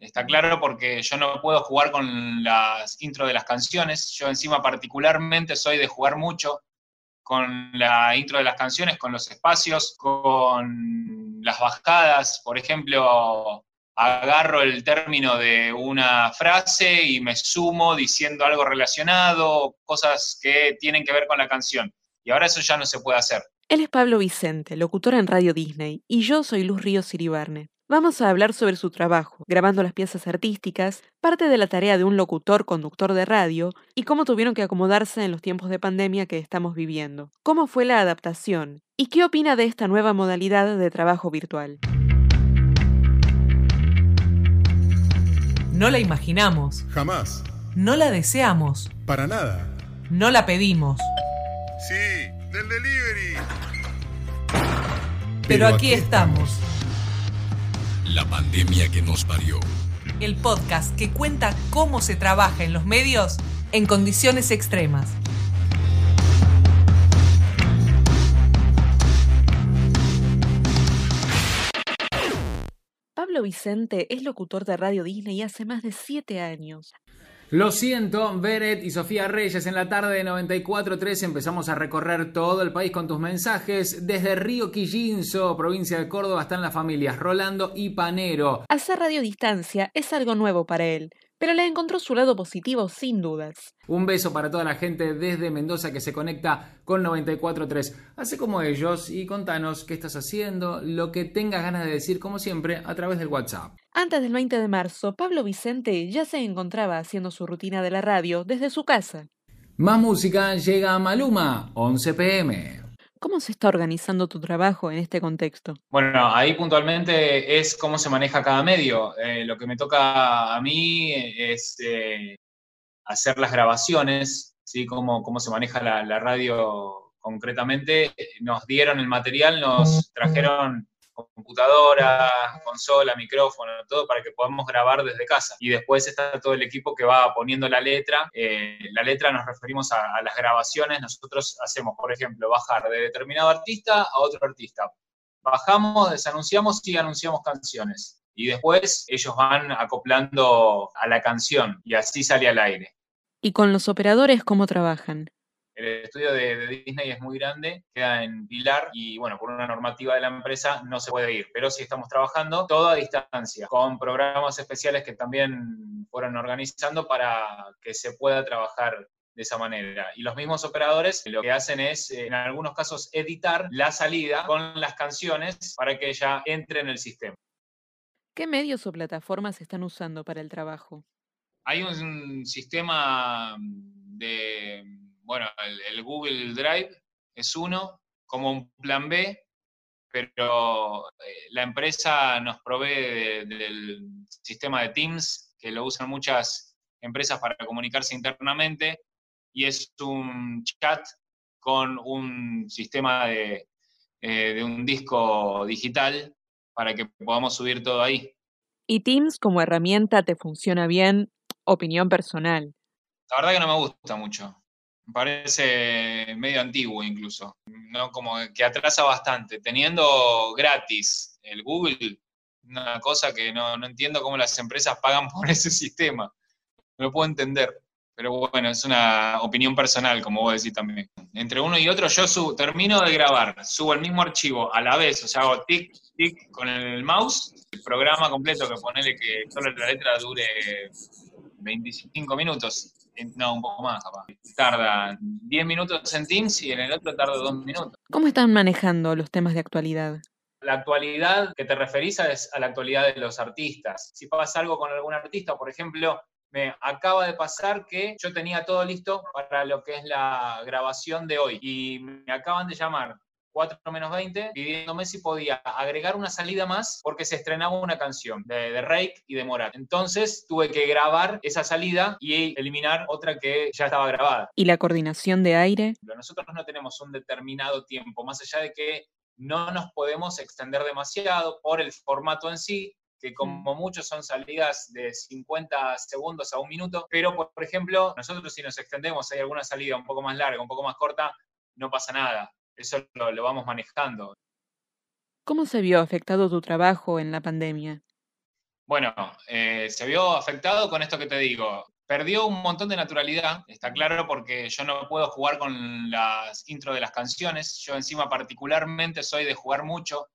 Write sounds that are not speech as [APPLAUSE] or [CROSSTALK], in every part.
Está claro porque yo no puedo jugar con las intro de las canciones. Yo encima particularmente soy de jugar mucho con la intro de las canciones, con los espacios, con las bajadas. Por ejemplo, agarro el término de una frase y me sumo diciendo algo relacionado, cosas que tienen que ver con la canción. Y ahora eso ya no se puede hacer. Él es Pablo Vicente, locutor en Radio Disney, y yo soy Luz Ríos Iribarne. Vamos a hablar sobre su trabajo, grabando las piezas artísticas, parte de la tarea de un locutor conductor de radio y cómo tuvieron que acomodarse en los tiempos de pandemia que estamos viviendo. ¿Cómo fue la adaptación? ¿Y qué opina de esta nueva modalidad de trabajo virtual? No la imaginamos. Jamás. No la deseamos. Para nada. No la pedimos. Sí, del delivery. Pero, aquí, estamos. La pandemia que nos parió. El podcast que cuenta cómo se trabaja en los medios en condiciones extremas. Pablo Vicente es locutor de Radio Disney hace más de siete años. Lo siento, Beret y Sofía Reyes, en la tarde de 94.3 empezamos a recorrer todo el país con tus mensajes. Desde Río Quillinzo, provincia de Córdoba, están las familias Rolando y Panero. Hacer radio distancia es algo nuevo para él, pero le encontró su lado positivo sin dudas. Un beso para toda la gente desde Mendoza que se conecta con 94.3. Hace como ellos y contanos qué estás haciendo, lo que tengas ganas de decir como siempre a través del WhatsApp. Antes del 20 de marzo, Pablo Vicente ya se encontraba haciendo su rutina de la radio desde su casa. Más música llega a Maluma, 11 pm. ¿Cómo se está organizando tu trabajo en este contexto? Bueno, ahí puntualmente es cómo se maneja cada medio. Eh, lo que me toca a mí es eh, hacer las grabaciones, ¿sí? cómo, cómo se maneja la, la radio concretamente. Nos dieron el material, nos trajeron computadora, consola, micrófono, todo para que podamos grabar desde casa. Y después está todo el equipo que va poniendo la letra. Eh, la letra nos referimos a, las grabaciones. Nosotros hacemos, por ejemplo, bajar de determinado artista a otro artista. Bajamos, desanunciamos y anunciamos canciones. Y después ellos van acoplando a la canción y así sale al aire. ¿Y con los operadores cómo trabajan? El estudio de, Disney es muy grande, queda en Pilar y bueno, por una normativa de la empresa no se puede ir, pero sí estamos trabajando todo a distancia, con programas especiales que también fueron organizando para que se pueda trabajar de esa manera. Y los mismos operadores lo que hacen es, en algunos casos, editar la salida con las canciones para que ella entre en el sistema. ¿Qué medios o plataformas están usando para el trabajo? Hay un sistema de bueno, el, Google Drive es uno, como un plan B, pero eh, la empresa nos provee del sistema de Teams, que lo usan muchas empresas para comunicarse internamente, y es un chat con un sistema de, eh, de un disco digital para que podamos subir todo ahí. ¿Y Teams como herramienta te funciona bien? Opinión personal. La verdad que no me gusta mucho parece medio antiguo incluso, ¿no? Como que atrasa bastante. Teniendo gratis el Google, una cosa que no, entiendo cómo las empresas pagan por [LAUGHS] ese sistema. No lo puedo entender. Pero bueno, es una opinión personal, como vos decís también. Entre uno y otro, yo subo, termino de grabar, subo el mismo archivo a la vez, o sea, hago tic, tic con el mouse, el programa completo que ponele que solo la letra dure 25 minutos no, un poco más, capaz. Tarda 10 minutos en Teams y en el otro tarda 2 minutos. ¿Cómo están manejando los temas de actualidad? La actualidad que te referís es a la actualidad de los artistas. Si pasa algo con algún artista, por ejemplo, me acaba de pasar que yo tenía todo listo para lo que es la grabación de hoy y me acaban de llamar 4 menos 20, pidiéndome si podía agregar una salida más porque se estrenaba una canción de, de Rake y de Morat. Entonces tuve que grabar esa salida y eliminar otra que ya estaba grabada. ¿Y la coordinación de aire? Nosotros no tenemos un determinado tiempo, más allá de que no nos podemos extender demasiado por el formato en sí, que como mucho son salidas de 50 segundos a un minuto, pero por, ejemplo, nosotros si nos extendemos, hay alguna salida un poco más larga, un poco más corta, no pasa nada eso lo, vamos manejando. ¿Cómo se vio afectado tu trabajo en la pandemia? Bueno, eh, se vio afectado con esto que te digo. Perdió un montón de naturalidad, está claro, porque yo no puedo jugar con las intro de las canciones. Yo encima particularmente soy de jugar mucho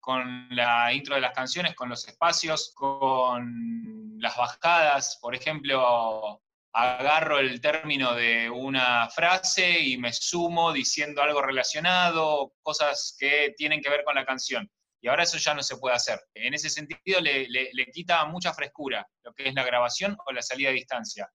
con la intro de las canciones, con los espacios, con las bajadas. Por ejemplo, agarro el término de una frase y me sumo diciendo algo relacionado, cosas que tienen que ver con la canción. Y ahora eso ya no se puede hacer. En ese sentido le, quita mucha frescura lo que es la grabación o la salida a distancia.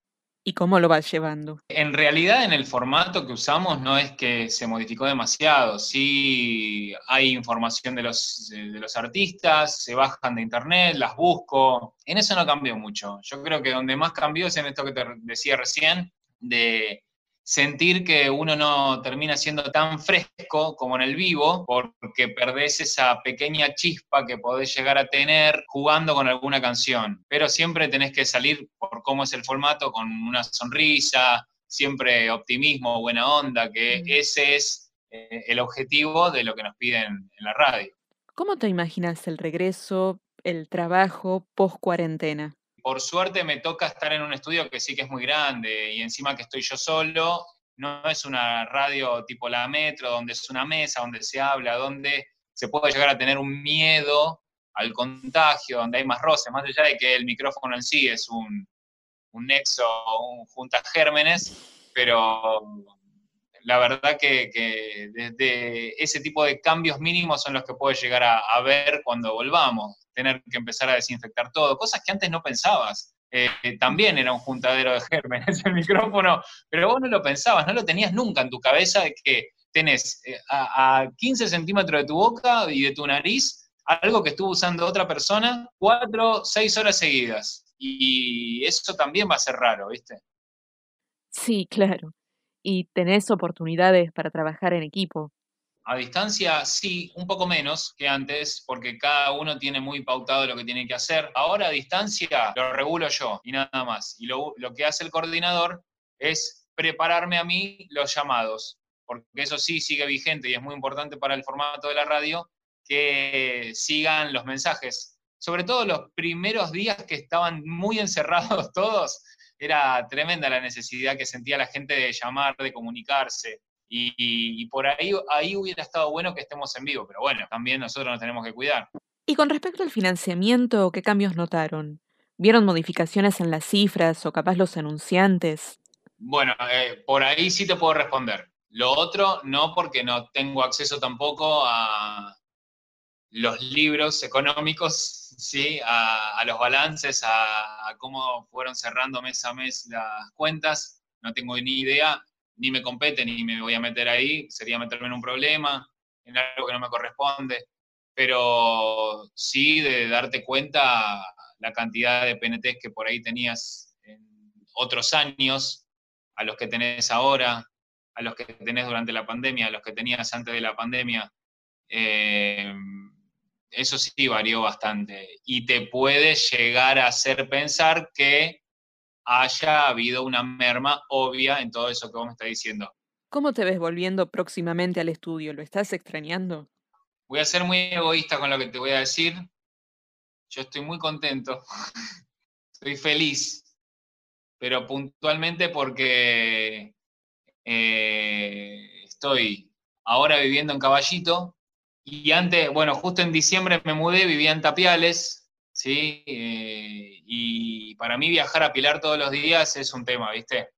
¿Y cómo lo vas llevando? En realidad en el formato que usamos no es que se modificó demasiado. Sí hay información de los, de los artistas, se bajan de internet, las busco. En eso no cambió mucho. Yo creo que donde más cambió es en esto que te decía recién, de sentir que uno no termina siendo tan fresco como en el vivo, porque perdés esa pequeña chispa que podés llegar a tener jugando con alguna canción. Pero siempre tenés que salir por cómo es el formato, con una sonrisa, siempre optimismo, buena onda, que ese es eh, el objetivo de lo que nos piden en la radio. ¿Cómo te imaginas el regreso, el trabajo post cuarentena? por suerte me toca estar en un estudio que sí que es muy grande y encima que estoy yo solo, no es una radio tipo la metro, donde es una mesa, donde se habla, donde se puede llegar a tener un miedo al contagio, donde hay más roces, más allá de que el micrófono en sí es un, un nexo, un junta gérmenes, pero la verdad que, desde ese tipo de cambios mínimos son los que puedes llegar a, ver cuando volvamos, tener que empezar a desinfectar todo, cosas que antes no pensabas. Eh, también era un juntadero de gérmenes el micrófono, pero vos no lo pensabas, no lo tenías nunca en tu cabeza de que tenés eh, a, a 15 centímetros de tu boca y de tu nariz algo que estuvo usando otra persona cuatro, seis horas seguidas. Y eso también va a ser raro, ¿viste? Sí, claro y tenés oportunidades para trabajar en equipo. A distancia sí, un poco menos que antes, porque cada uno tiene muy pautado lo que tiene que hacer. Ahora a distancia lo regulo yo y nada más. Y lo, lo que hace el coordinador es prepararme a mí los llamados, porque eso sí sigue vigente y es muy importante para el formato de la radio, que sigan los mensajes. Sobre todo los primeros días que estaban muy encerrados [LAUGHS] todos, era tremenda la necesidad que sentía la gente de llamar, de comunicarse. Y, por ahí, ahí hubiera estado bueno que estemos en vivo, pero bueno, también nosotros nos tenemos que cuidar. Y con respecto al financiamiento, ¿qué cambios notaron? ¿Vieron modificaciones en las cifras o capaz los anunciantes? Bueno, eh, por ahí sí te puedo responder. Lo otro, no, porque no tengo acceso tampoco a los libros económicos ¿sí? a, los balances, a, cómo fueron cerrando mes a mes las cuentas. No tengo ni idea, ni me compete, ni me voy a meter ahí. Sería meterme en un problema, en algo que no me corresponde. Pero sí de darte cuenta la cantidad de PNTs que por ahí tenías en otros años, a los que tenés ahora, a los que tenés durante la pandemia, a los que tenías antes de la pandemia. Eh, eso sí varió bastante y te puede llegar a hacer pensar que haya habido una merma obvia en todo eso que vos me estás diciendo. ¿Cómo te ves volviendo próximamente al estudio? ¿Lo estás extrañando? Voy a ser muy egoísta con lo que te voy a decir. Yo estoy muy contento, [LAUGHS] estoy feliz, pero puntualmente porque eh, estoy ahora viviendo en Caballito, y antes, bueno, justo en diciembre me mudé, vivía en Tapiales, ¿sí? Eh, y para mí viajar a Pilar todos los días es un tema, ¿viste?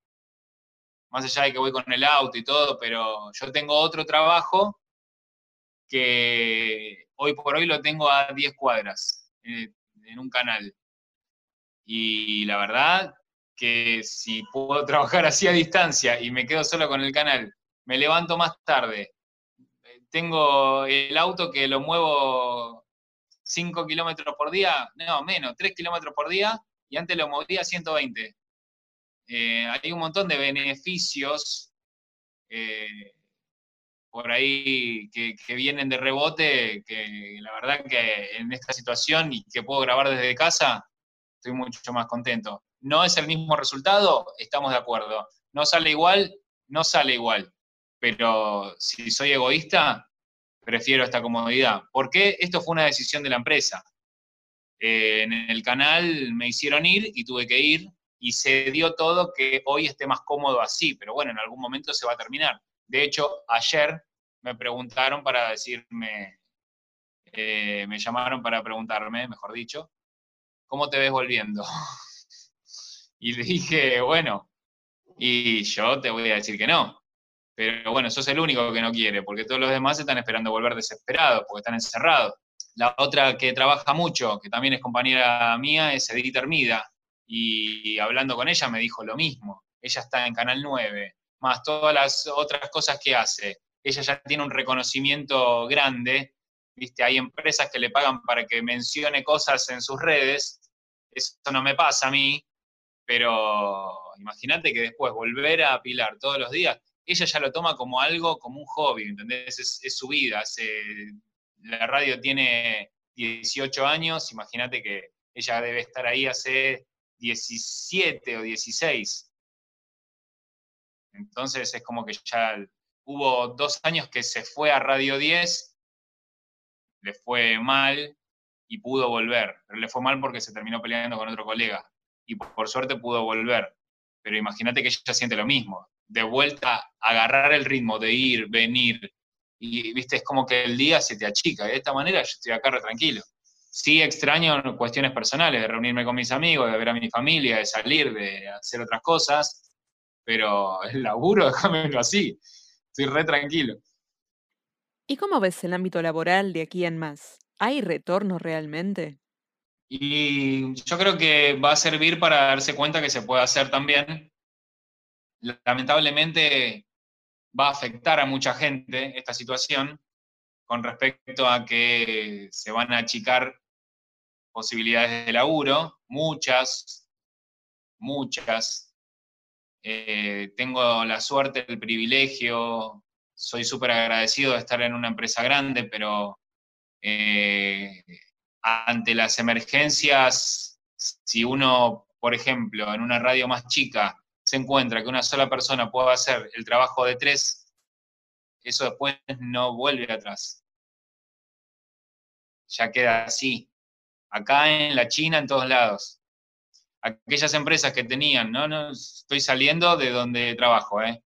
Más allá de que voy con el auto y todo, pero yo tengo otro trabajo que hoy por hoy lo tengo a 10 cuadras eh, en un canal. Y la verdad que si puedo [LAUGHS] trabajar así a distancia y me quedo solo con el canal, me levanto más tarde, tengo el auto que lo muevo 5 kilómetros por día, no, menos, 3 kilómetros por día, y antes lo movía 120. Eh, hay un montón de beneficios eh, por ahí que, vienen de rebote, que la verdad que en esta situación y que puedo grabar desde casa, estoy mucho más contento. No es el mismo resultado, estamos de acuerdo. No sale igual, no sale igual pero si soy egoísta, prefiero esta comodidad. ¿Por qué? Esto fue una decisión de la empresa. eh, en el canal me hicieron ir y tuve que ir y se dio todo que hoy esté más cómodo así, pero bueno, en algún momento se va a terminar. De hecho, ayer me preguntaron para decirme, eh, me llamaron para preguntarme, mejor dicho, ¿cómo te ves volviendo? [LAUGHS] Y dije, bueno, y yo te voy a decir que no. Pero bueno, sos el único que no quiere, porque todos los demás están esperando volver desesperados, porque están encerrados. La otra que trabaja mucho, que también es compañera mía, es Edith Hermida. Y hablando con ella me dijo lo mismo. Ella está en Canal 9, más todas las otras cosas que hace. Ella ya tiene un reconocimiento grande. ¿Viste? Hay empresas que le pagan para que mencione cosas en sus redes. Eso no me pasa a mí, pero imagínate que después volver a apilar todos los días, ella ya lo toma como algo, como un hobby, ¿entendés? Es, su vida. la radio tiene 18 años, imagínate que ella debe estar ahí hace 17 o 16. Entonces es como que ya hubo dos años que se fue a Radio 10, le fue mal y pudo volver, pero le fue mal porque se terminó peleando con otro colega y por suerte pudo volver. Pero imagínate que ella siente lo mismo, de vuelta a agarrar el ritmo de ir, venir, y viste, es como que el día se te achica, de esta manera yo estoy acá re tranquilo. Sí extraño cuestiones personales, de reunirme con mis amigos, de ver a mi familia, de salir, de hacer otras cosas, pero el laburo, [LAUGHS] déjamelo así, estoy re tranquilo. ¿Y cómo ves el ámbito laboral de aquí en más? ¿Hay retorno realmente? Y yo creo que va a servir para darse cuenta que se puede hacer también. Lamentablemente va a afectar a mucha gente esta situación con respecto a que se van a achicar posibilidades de laburo, muchas, muchas. Eh, tengo la suerte, el privilegio, soy súper agradecido de estar en una empresa grande, pero eh, ante las emergencias, si uno, por ejemplo, en una radio más chica, se encuentra que una sola persona pueda hacer el trabajo de tres, eso después no vuelve atrás. Ya queda así. Acá en la China, en todos lados. Aquellas empresas que tenían, no, no, estoy saliendo de donde trabajo, ¿eh?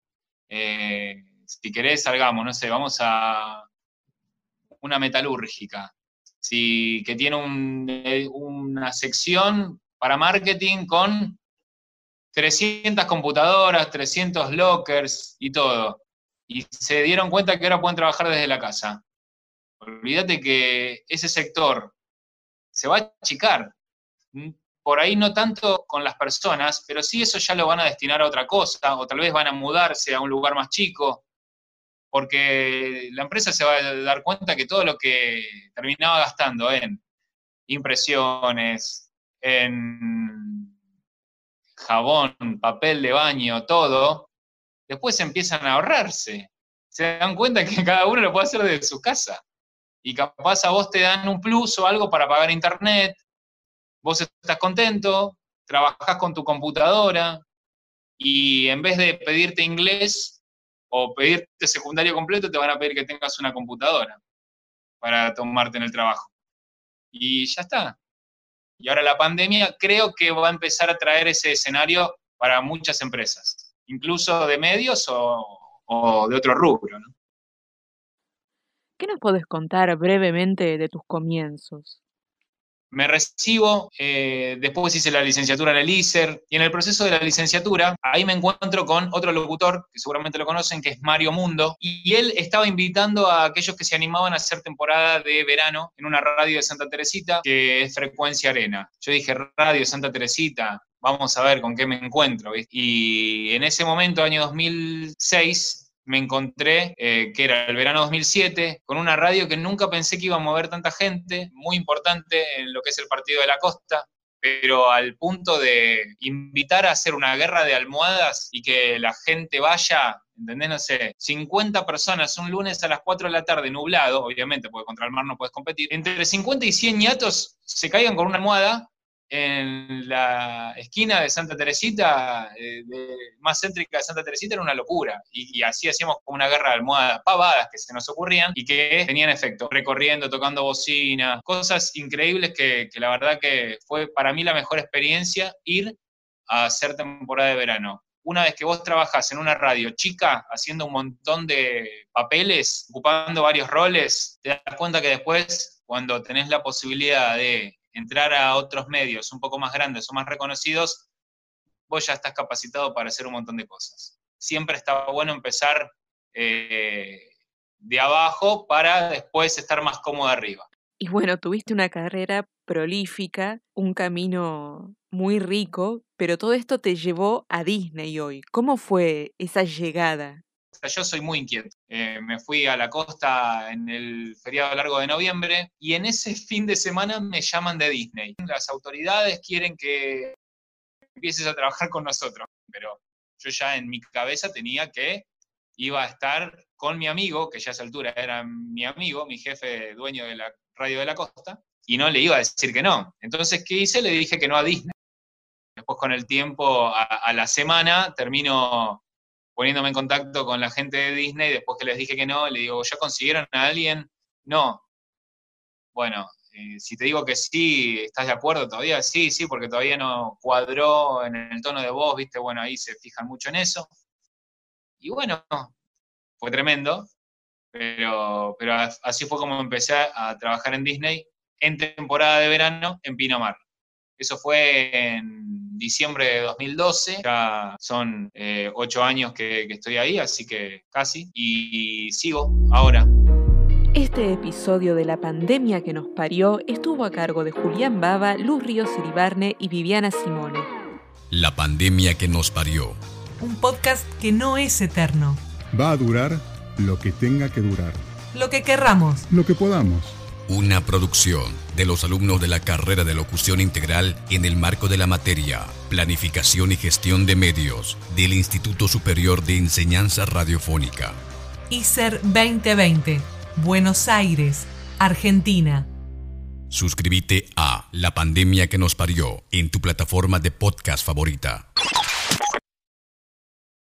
eh si querés, salgamos, no sé, vamos a una metalúrgica si, que tiene eh, una sección para marketing con 300 computadoras, 300 lockers y todo. Y se dieron cuenta que ahora pueden trabajar desde la casa. Olvídate que ese sector se va a achicar. Por ahí no tanto con las personas, pero sí eso ya lo van a destinar a otra cosa, o tal vez van a mudarse a un lugar más chico, porque la empresa se va a dar cuenta que todo lo que terminaba gastando en impresiones, en jabón, papel de baño, todo, después empiezan a ahorrarse. Se dan cuenta que cada uno lo puede hacer desde su casa. Y capaz a vos te dan un plus o algo para pagar internet, vos estás contento, trabajás con tu computadora y en vez de pedirte inglés, o pedirte secundario completo, te van a pedir que tengas una computadora para tomarte en el trabajo. Y ya está. Y ahora la pandemia creo que va a empezar a traer ese escenario para muchas empresas, incluso de medios o, de otro rubro. ¿Qué nos puedes contar brevemente de tus comienzos? Me recibo, eh, después hice la licenciatura en el ISER, y en el proceso de la licenciatura, ahí me encuentro con otro locutor, que seguramente lo conocen, que es Mario Mundo, y él estaba invitando a aquellos que se animaban a hacer temporada de verano en una radio de Santa Teresita, que es Frecuencia Arena. Yo dije, Radio Santa Teresita, vamos a ver con qué me encuentro. Y en ese momento, año 2006, me encontré, eh, que era el verano 2007, con una radio que nunca pensé que iba a mover tanta gente, muy importante en lo que es el partido de la costa, pero al punto de invitar a hacer una guerra de almohadas y que la gente vaya, ¿entendés? No sé, 50 personas un lunes a las 4 de la tarde, nublado, obviamente, porque contra el mar no puedes competir, entre 50 y 100 ñatos se caigan con una almohada en la esquina de Santa Teresita, eh, más céntrica de Santa Teresita, era una locura. Y, así hacíamos como una guerra de almohadas pavadas que se nos ocurrían y que tenían efecto, recorriendo, tocando bocina, cosas increíbles que, que la verdad que fue para mí la mejor experiencia ir a hacer temporada de verano. Una vez que vos trabajas en una radio chica, haciendo un montón de papeles, ocupando varios roles, te das cuenta que después, cuando tenés la posibilidad de entrar a otros medios un poco más grandes o más reconocidos, vos ya estás capacitado para hacer un montón de cosas. Siempre está bueno empezar eh, de abajo para después estar más cómodo arriba. Y bueno, tuviste una carrera prolífica, un camino muy rico, pero todo esto te llevó a Disney hoy. ¿Cómo fue esa llegada? Yo soy muy inquieto. Eh, me fui a la costa en el feriado largo de noviembre y en ese fin de semana me llaman de Disney. Las autoridades quieren que empieces a trabajar con nosotros, pero yo ya en mi cabeza tenía que iba a estar con mi amigo, que ya a esa altura era mi amigo, mi jefe dueño de la radio de la costa, y no le iba a decir que no. Entonces, ¿qué hice? Le dije que no a Disney. Después con el tiempo, a, a la semana, termino poniéndome en contacto con la gente de Disney, después que les dije que no, le digo, ¿ya consiguieron a alguien? No. Bueno, eh, si te digo que sí, ¿estás de acuerdo todavía? Sí, sí, porque todavía no cuadró en el tono de voz, ¿viste? Bueno, ahí se fijan mucho en eso. Y bueno, fue tremendo, pero, pero así fue como empecé a trabajar en Disney en temporada de verano en Pinamar. Eso fue en diciembre de 2012, ya son eh, ocho años que, estoy ahí, así que casi, y sigo ahora. Este episodio de la pandemia que nos parió estuvo a cargo de Julián Baba, Luz Ríos Iribarne y Viviana Simone. La pandemia que nos parió. Un podcast que no es eterno. Va a durar lo que tenga que durar. Lo que querramos. Lo que podamos. Una producción de los alumnos de la carrera de locución integral en el marco de la materia Planificación y Gestión de Medios del Instituto Superior de Enseñanza Radiofónica. ICER 2020, Buenos Aires, Argentina. Suscríbete a La Pandemia que nos parió en tu plataforma de podcast favorita.